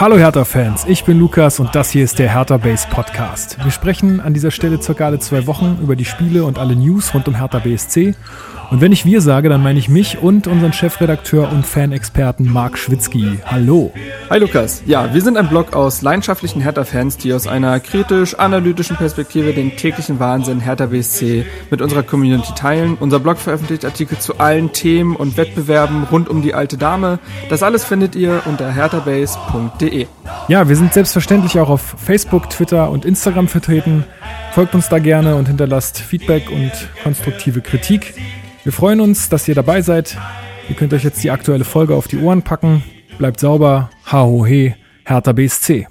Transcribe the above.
Hallo Hertha-Fans, ich bin Lukas und das hier ist der Hertha Base Podcast. Wir sprechen an dieser Stelle circa alle zwei Wochen über die Spiele und alle News rund um Hertha BSC. Und wenn ich wir sage, dann meine ich mich und unseren Chefredakteur und Fanexperten Marc Schwitzky. Hallo. Hi Lukas. Ja, wir sind ein Blog aus leidenschaftlichen Hertha-Fans, die aus einer kritisch-analytischen Perspektive den täglichen Wahnsinn Hertha BSC mit unserer Community teilen. Unser Blog veröffentlicht Artikel zu allen Themen und Wettbewerben rund um die alte Dame. Das alles findet ihr unter herthabase.de. Ja, wir sind selbstverständlich auch auf Facebook, Twitter und Instagram vertreten. Folgt uns da gerne und hinterlasst Feedback und konstruktive Kritik. Wir freuen uns, dass ihr dabei seid. Ihr könnt euch jetzt die aktuelle Folge auf die Ohren packen. Bleibt sauber. Ha ho he. Hertha BSC.